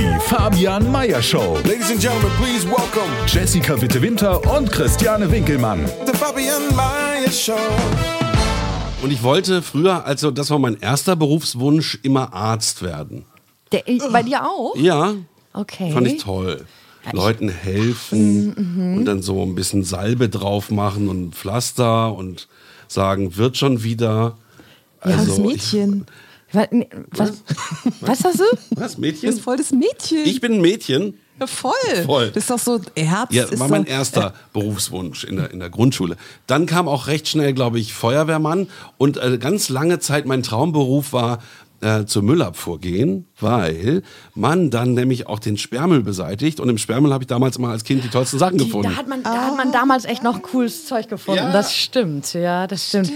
Die Fabian Meyer Show. Ladies and gentlemen, please welcome Jessica Witte-Winter und Christiane Winkelmann. the Fabian Mayer Show. Und ich wollte früher, also das war mein erster Berufswunsch, immer Arzt werden. Der, bei dir auch? Ja, Okay. fand ich toll. Leuten helfen Mhm, und dann so ein bisschen Salbe drauf machen und Pflaster und sagen, wird schon wieder. Ja, das Also, Mädchen. Was, was, was hast du? Was, Du Mädchen? bist voll das Mädchen. Ich bin ein Mädchen. ja, voll. Voll. Das ist doch so Herz. Ja, ist war so, mein erster Berufswunsch in der, in der Grundschule. Dann kam auch recht schnell, glaube ich, Feuerwehrmann. Und äh, ganz lange Zeit mein Traumberuf war, äh, zur Müllabfuhr gehen, weil man dann nämlich auch den Sperrmüll beseitigt. Und im Sperrmüll habe ich damals immer als Kind die tollsten Sachen gefunden. Da hat, man, da hat man damals echt noch cooles Zeug gefunden. Ja. Das stimmt, ja, das stimmt.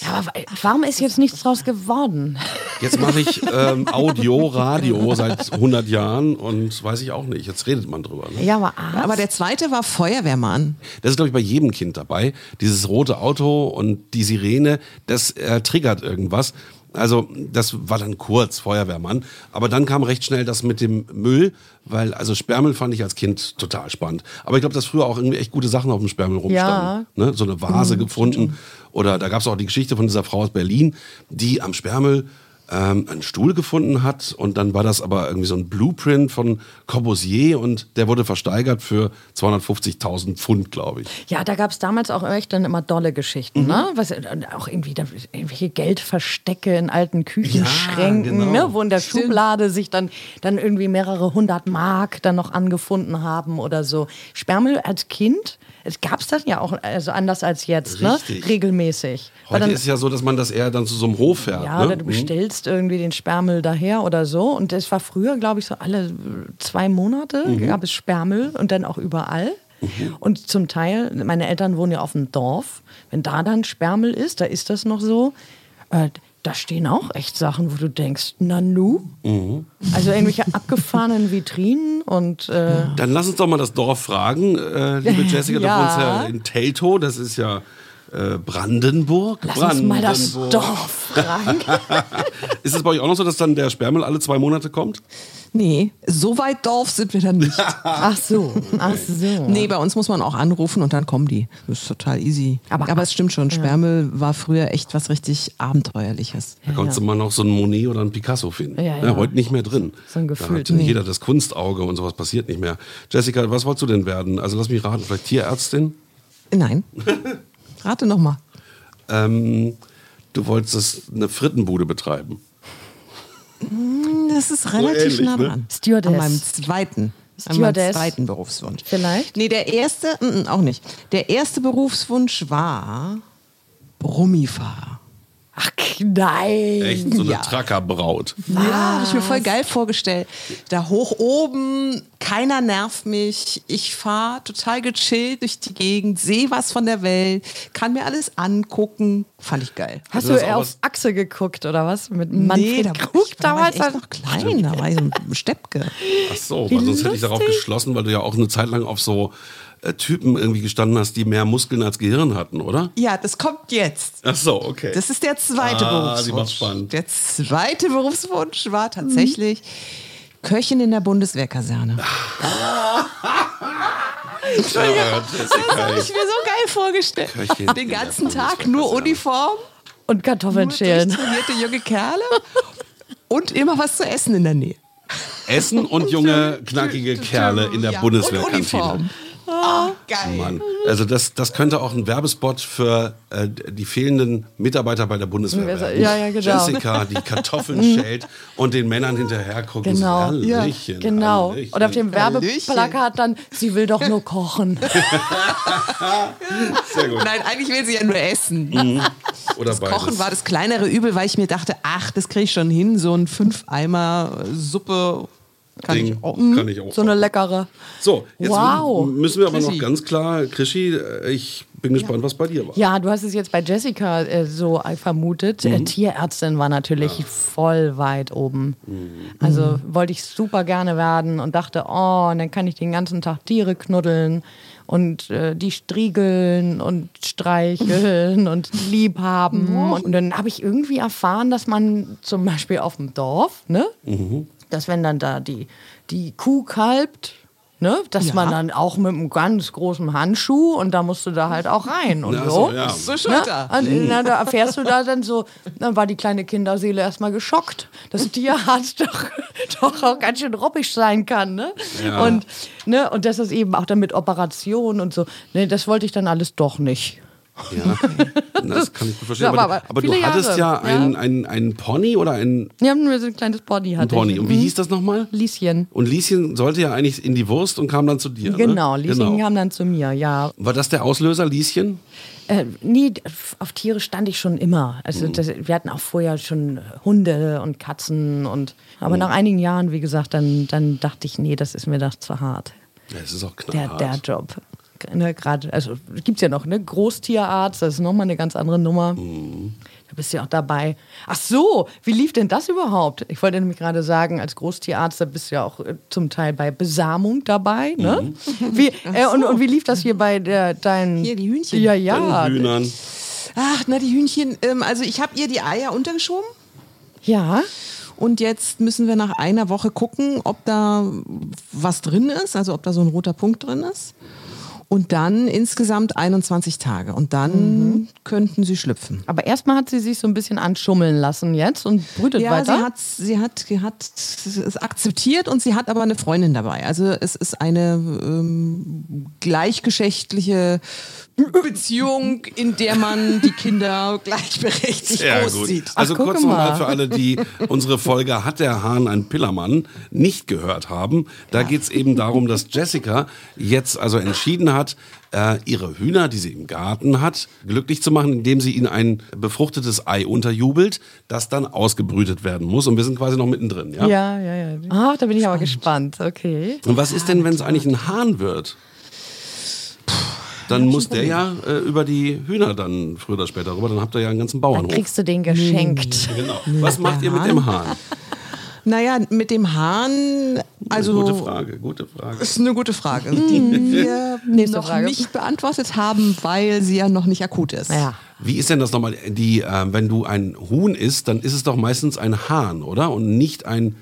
Ja, aber wa- warum ist jetzt nichts draus geworden? Jetzt mache ich ähm, Audio, Radio seit 100 Jahren und weiß ich auch nicht. Jetzt redet man drüber. Ne? Ja, aber? Aber der zweite war Feuerwehrmann. Das ist, glaube ich, bei jedem Kind dabei. Dieses rote Auto und die Sirene, das äh, triggert irgendwas. Also das war dann kurz, Feuerwehrmann. Aber dann kam recht schnell das mit dem Müll, weil also Sperrmüll fand ich als Kind total spannend. Aber ich glaube, dass früher auch irgendwie echt gute Sachen auf dem Sperrmüll rumstanden. Ne? So eine Vase gefunden. Oder da gab es auch die Geschichte von dieser Frau aus Berlin, die am Sperrmüll ähm, einen Stuhl gefunden hat und dann war das aber irgendwie so ein Blueprint von Corbusier und der wurde versteigert für 250.000 Pfund, glaube ich. Ja, da gab es damals auch echt dann immer dolle Geschichten, ne? Was, auch irgendwie da, irgendwelche Geldverstecke in alten Küchenschränken, Ja, genau. ne? wo in der Schublade sich dann, dann irgendwie mehrere hundert Mark dann noch angefunden haben oder so. Sperrmüll als Kind, gab es das ja auch also anders als jetzt, Richtig. ne? Regelmäßig. Heute dann- ist ja so, dass man das eher dann zu so einem Hof fährt. Ja, ne? oder du bestellst irgendwie den Sperrmüll daher oder so. Und das war früher, glaube ich, so alle zwei Monate Mhm. gab es Sperrmüll und dann auch überall. Und zum Teil, meine Eltern wohnen ja auf dem Dorf, wenn da dann Sperrmüll ist, da ist das noch so. Äh, da stehen auch echt Sachen, wo du denkst, na nu? Mhm. Also irgendwelche abgefahrenen Vitrinen und äh, Dann lass uns doch mal das Dorf fragen, äh, liebe Jessica. Ja. Da wohnst ja in Teltow, das ist ja Brandenburg. lass uns mal das Brandenburg. Dorf fragen. Ist es bei euch auch noch so, dass dann der Sperrmüll alle zwei Monate kommt? Nee, so weit Dorf sind wir dann nicht. Ach so, ach so. Nee, bei uns muss man auch anrufen und dann kommen die. Das ist total easy. Aber- Aber, es stimmt schon, Sperrmüll war früher echt was richtig Abenteuerliches. Da konntest du mal noch so einen Monet oder einen Picasso finden. Ja, ja. heute nicht mehr drin. So ein Da Gefühl. hat jeder das Kunstauge und sowas passiert nicht mehr. Jessica, was wolltest du denn werden? Also lass mich raten, vielleicht Tierärztin? Nein. Rate nochmal. Ähm, du wolltest eine Frittenbude betreiben. Das ist relativ ähnlich, nah ne? dran. Stewardess. An meinem zweiten. An meinem Stewardess. zweiten Berufswunsch. Vielleicht? Nee, der erste, mm, mm, auch nicht. Der erste Berufswunsch war Brummifahrer. Ach nein. Echt so eine Ja. Trackerbraut. Ja, habe ich mir voll geil vorgestellt. Da hoch oben, keiner nervt mich. Ich fahre total gechillt durch die Gegend, sehe was von der Welt, kann mir alles angucken. Fand ich geil. Hast Also du eher auf Achse geguckt oder was? Mit Manfred da, Krug ich, da war damals? ich echt noch klein, da war ich so ein Steppke. Ach so, weil sonst hätte ich darauf geschlossen, weil du ja auch eine Zeit lang auf so äh, Typen irgendwie gestanden hast, die mehr Muskeln als Gehirn hatten, oder? Ja, das kommt jetzt. Ach so, okay. Das ist der zweite Ah, sie Berufswunsch. macht's spannend. Der zweite Berufswunsch war tatsächlich Köchin in der Bundeswehrkaserne. ja, Jessica, Habe ich mir so geil vorgestellt. Köchin in Den ganzen Tag nur Uniform, Und Kartoffeln schälen. durchtrainierte junge Kerle und immer was zu essen in der Nähe. Essen und junge, knackige Kerle in der Ja, Bundeswehrkantine. Oh, geil. Mann. Also das, das könnte auch ein Werbespot für äh, die fehlenden Mitarbeiter bei der Bundeswehr werden. Ja, ja, genau. Jessica, die Kartoffeln schält und den Männern hinterher guckt. und Genau. So, Ja, genau. Hallöchen. Und auf dem. Werbeplakat dann, sie will doch nur kochen. Sehr gut. Nein, eigentlich will sie ja nur essen. Oder beides. Kochen war das kleinere Übel, weil ich mir dachte, ach, das kriege ich schon hin, so ein Fünf-Eimer Suppe kann Ding. ich auch. Kann ich auch. So eine leckere. So, jetzt Wow. müssen wir aber noch ganz klar, Krischi, äh, ich bin gespannt, was bei dir war. Ja, du hast es jetzt bei Jessica äh, so äh, vermutet. Mhm. Äh, Tierärztin war natürlich voll weit oben. Also wollte ich super gerne werden und dachte, oh, und dann kann ich den ganzen Tag Tiere knuddeln und äh, die striegeln und streicheln und lieb haben. Und dann habe ich irgendwie erfahren, dass man zum Beispiel auf dem Dorf, ne, dass wenn dann da die, die Kuh kalbt, ne, dass Ja. man dann auch mit einem ganz großen Handschuh und da musst du da halt auch rein und Ja, so. so, ja. So Ne? Schulter. Und, na, da erfährst du da dann so, dann war die kleine Kinderseele erstmal geschockt, dass Tierarzt doch, doch auch ganz schön robbisch sein kann. Ne? Ja. Und, ne, und das ist eben auch dann mit Operationen und so. Ne, das wollte ich dann alles doch nicht. Ja, das kann ich gut verstehen. Ja, aber, aber aber du hattest ja, Jahre, einen, ja. einen, einen Pony oder einen, Ja, nur so ein kleines einen hatte Pony. ich. Und wie Mhm. hieß das nochmal? Lieschen. Und Lieschen sollte ja eigentlich in die Wurst und kam dann zu dir. Genau, ne? Lieschen kam dann zu mir, ja. War das der Auslöser, Lieschen? Äh, nee, auf Tiere stand ich schon immer. Also das, wir hatten auch vorher schon Hunde und Katzen und aber nach einigen Jahren, wie gesagt, dann, dann dachte ich, nee, das ist mir doch zu hart. Ja, es ist auch Der, knallhart. der Job. Ne, Gerade, also gibt's ja noch, ne? Großtierarzt, das ist nochmal eine ganz andere Nummer. Da bist du ja auch dabei. Ach so, wie lief denn das überhaupt? Ich wollte nämlich gerade sagen, als Großtierarzt, da bist du ja auch äh, zum Teil bei Besamung dabei, ne? Wie, äh, und, und wie lief das hier bei der, deinen... Hier, die Hühnchen. Ja, ja. Hühnern. Ach, na, die Hühnchen. Ähm, also, ich habe ihr die Eier untergeschoben. Ja. Und jetzt müssen wir nach einer Woche gucken, ob da was drin ist, also ob da so ein roter Punkt drin ist. Und dann insgesamt 21 Tage. Und dann könnten sie schlüpfen. Aber erstmal hat sie sich so ein bisschen anschummeln lassen jetzt und brütet Ja, weiter. sie hat, sie hat, sie hat es akzeptiert und sie hat aber eine Freundin dabei. Also es ist eine ähm, gleichgeschlechtliche Beziehung, in der man die Kinder gleichberechtigt Sehr gut. großzieht. Also Ach, kurz nochmal mal. für alle, die unsere Folge Hat der Hahn ein Pillermann nicht gehört haben. Da geht es eben darum, dass Jessica jetzt also entschieden hat, äh, ihre Hühner, die sie im Garten hat, glücklich zu machen, indem sie ihnen ein befruchtetes Ei unterjubelt, das dann ausgebrütet werden muss. Und wir sind quasi noch mittendrin, ja? ja, ja, ja. Ach, da bin ich aber gespannt. Okay. Und was ist denn, wenn es eigentlich ein Hahn wird? Dann muss der ja äh, über die Hühner dann früher oder später rüber. Dann habt ihr ja einen ganzen Dann Bauernhof. kriegst du den geschenkt. Genau. Was macht ihr mit dem Hahn? Naja, mit dem Hahn, also gute Frage, gute Frage. ist eine gute Frage, die wir noch Frage. nicht beantwortet haben, weil sie ja noch nicht akut ist. Ja. Wie ist denn das nochmal? Die, äh, wenn du ein Huhn isst, dann ist es doch meistens ein Hahn, oder? Und nicht ein,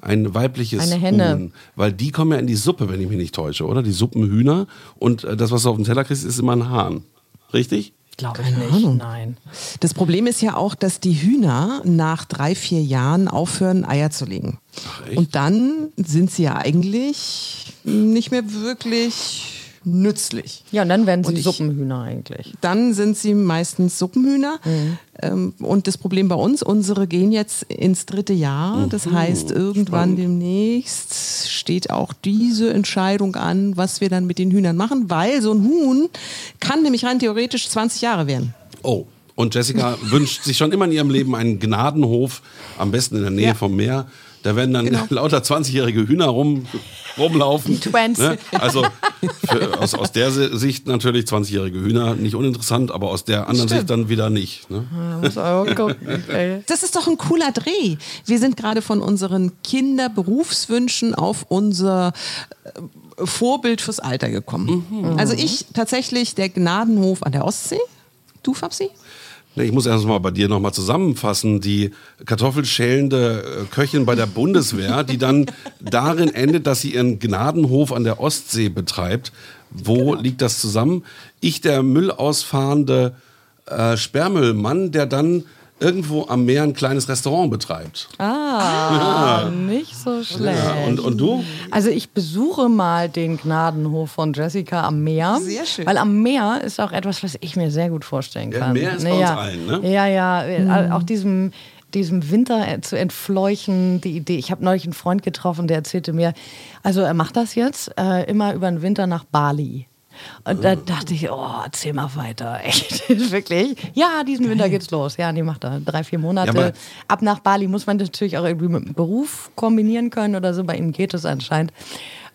ein weibliches Eine Henne. Huhn. Weil die kommen ja in die Suppe, wenn ich mich nicht täusche, oder? Die Suppenhühner. Und äh, das, was du auf den Teller kriegst, ist immer ein Hahn. Richtig? Glaube ich nicht. Nein. Das Problem ist ja auch, dass die Hühner nach drei, vier Jahren aufhören, Eier zu legen. Ach, echt? Und dann sind sie ja eigentlich nicht mehr wirklich nützlich. Ja, und dann werden sie ich- Suppenhühner eigentlich. Dann sind sie meistens Suppenhühner. Ähm, und das Problem bei uns, unsere gehen jetzt ins dritte Jahr. Das heißt, irgendwann demnächst steht auch diese Entscheidung an, was wir dann mit den Hühnern machen, weil so ein Huhn kann nämlich rein theoretisch 20 Jahre werden. Oh. Und Jessica wünscht sich schon immer in ihrem Leben einen Gnadenhof, am besten in der Nähe Ja. vom Meer. Da werden dann Genau. lauter 20-jährige Hühner rum, rumlaufen. Twins. Ne? Also für, aus, aus der Si- Sicht natürlich 20-jährige Hühner nicht uninteressant, aber aus der anderen Stimmt. Sicht dann wieder nicht. Ne? Okay. Das ist doch ein cooler Dreh. Wir sind gerade von unseren Kinderberufswünschen auf unser äh, Vorbild fürs Alter gekommen. Also ich tatsächlich der Gnadenhof an der Ostsee. Du, Fabsi? Ne, Ich muss erst mal bei dir nochmal zusammenfassen. Die kartoffelschälende äh, Köchin bei der Bundeswehr, die dann darin endet, dass sie ihren Gnadenhof an der Ostsee betreibt. Wo liegt das zusammen? Ich, der Müll ausfahrende äh, Sperrmüllmann, der dann irgendwo am Meer ein kleines Restaurant betreibt. Ah, nicht so schlecht. Ja, und, und du? Also ich besuche mal den Gnadenhof von Jessica am Meer. Sehr schön. Weil am Meer ist auch etwas, was ich mir sehr gut vorstellen Ja, kann. Meer ist bei uns allen, ne? Ja, ja. äh, Auch diesem, diesem Winter äh, zu entfleuchen, die Idee. Ich habe neulich einen Freund getroffen, der erzählte mir, also er macht das jetzt äh, immer über den Winter nach Bali. Und da dachte ich, oh, erzähl mal weiter. Echt, wirklich. Ja, diesen Winter geht's los. Ja, die macht er. Drei, vier Monate. Ja, Ab nach Bali muss man natürlich auch irgendwie mit dem Beruf kombinieren können oder so. Bei ihm geht es anscheinend.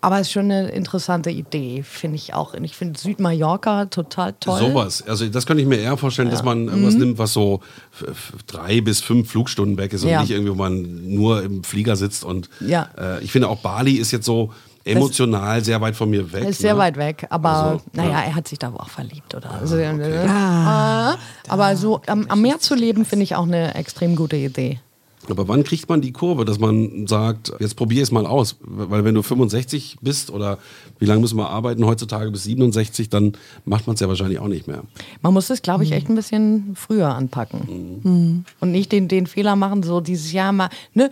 Aber es ist schon eine interessante Idee, finde ich auch. Und ich finde Südmallorca total toll. Sowas. Also das könnte ich mir eher vorstellen, dass man irgendwas nimmt, was so drei bis fünf Flugstunden weg ist und Mhm. Ja. nicht irgendwie, wo man nur im Flieger sitzt. Und Ja. äh, ich finde auch Bali ist jetzt so emotional sehr weit von mir weg. Ist sehr ne? weit weg, aber Also, naja, ja. er hat sich da auch verliebt oder also, ah, aber so am, am Meer zu leben, finde ich auch eine extrem gute Idee. Aber wann kriegt man die Kurve, dass man sagt, jetzt probier es mal aus? Weil wenn du 65 bist oder wie lange müssen wir arbeiten heutzutage bis 67, dann macht man es ja wahrscheinlich auch nicht mehr. Man muss es, glaube ich, echt ein bisschen früher anpacken. Und nicht den, den Fehler machen, so dieses Jahr mal, ne,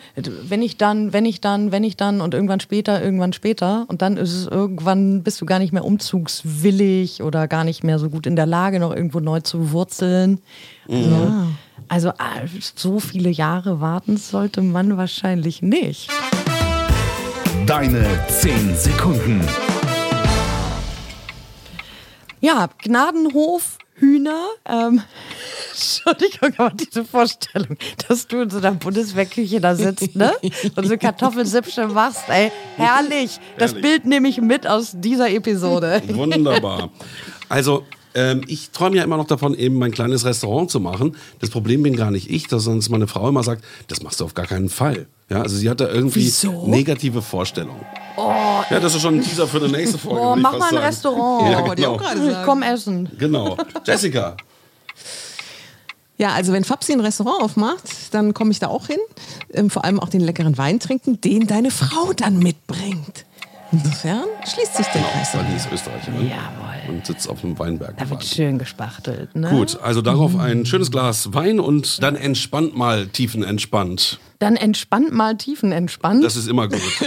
wenn ich dann, wenn ich dann, wenn ich dann und irgendwann später, irgendwann später. Und dann ist es irgendwann, bist du gar nicht mehr umzugswillig oder gar nicht mehr so gut in der Lage, noch irgendwo neu zu wurzeln. Also, also ah, so viele Jahre warten sollte man wahrscheinlich nicht. Deine 10 Sekunden. Ja, Gnadenhof, Hühner. Ähm, Entschuldigung, aber diese Vorstellung, dass du in so einer Bundeswehrküche da sitzt, ne? Und so Kartoffelsippsche machst, ey. Herrlich. Das Herrlich. Bild nehme ich mit aus dieser Episode. Wunderbar. Also, ähm, ich träume ja immer noch davon, eben mein kleines Restaurant zu machen. Das Problem bin gar nicht ich, dass sonst meine Frau immer sagt, das machst du auf gar keinen Fall. Ja, also sie hat da irgendwie Wieso? negative Vorstellungen. Ja, das ist schon ein Teaser für eine nächste Folge. Oh, würde ich mach mal ein sagen. Restaurant. Ja, genau. Komm essen. genau. Jessica, Ja, also wenn Fabsi ein Restaurant aufmacht, dann komme ich da auch hin. Ähm, vor allem auch den leckeren Wein trinken, den deine Frau dann mitbringt. Insofern schließt sich der Kreis. weil die ist Österreicherin Jawohl. und sitzt auf einem Weinberg. Da wird schön gespachtelt, ne? Gut, also darauf ein schönes Glas Wein und dann entspannt mal tiefenentspannt. Dann entspannt mal tiefenentspannt. Das ist immer gut.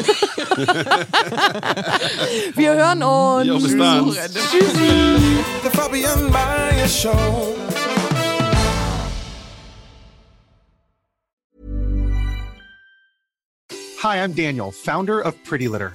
Wir hören uns. Ja, bis dann. The Fabian Maya Show. Hi, I'm Daniel, founder of Pretty Litter.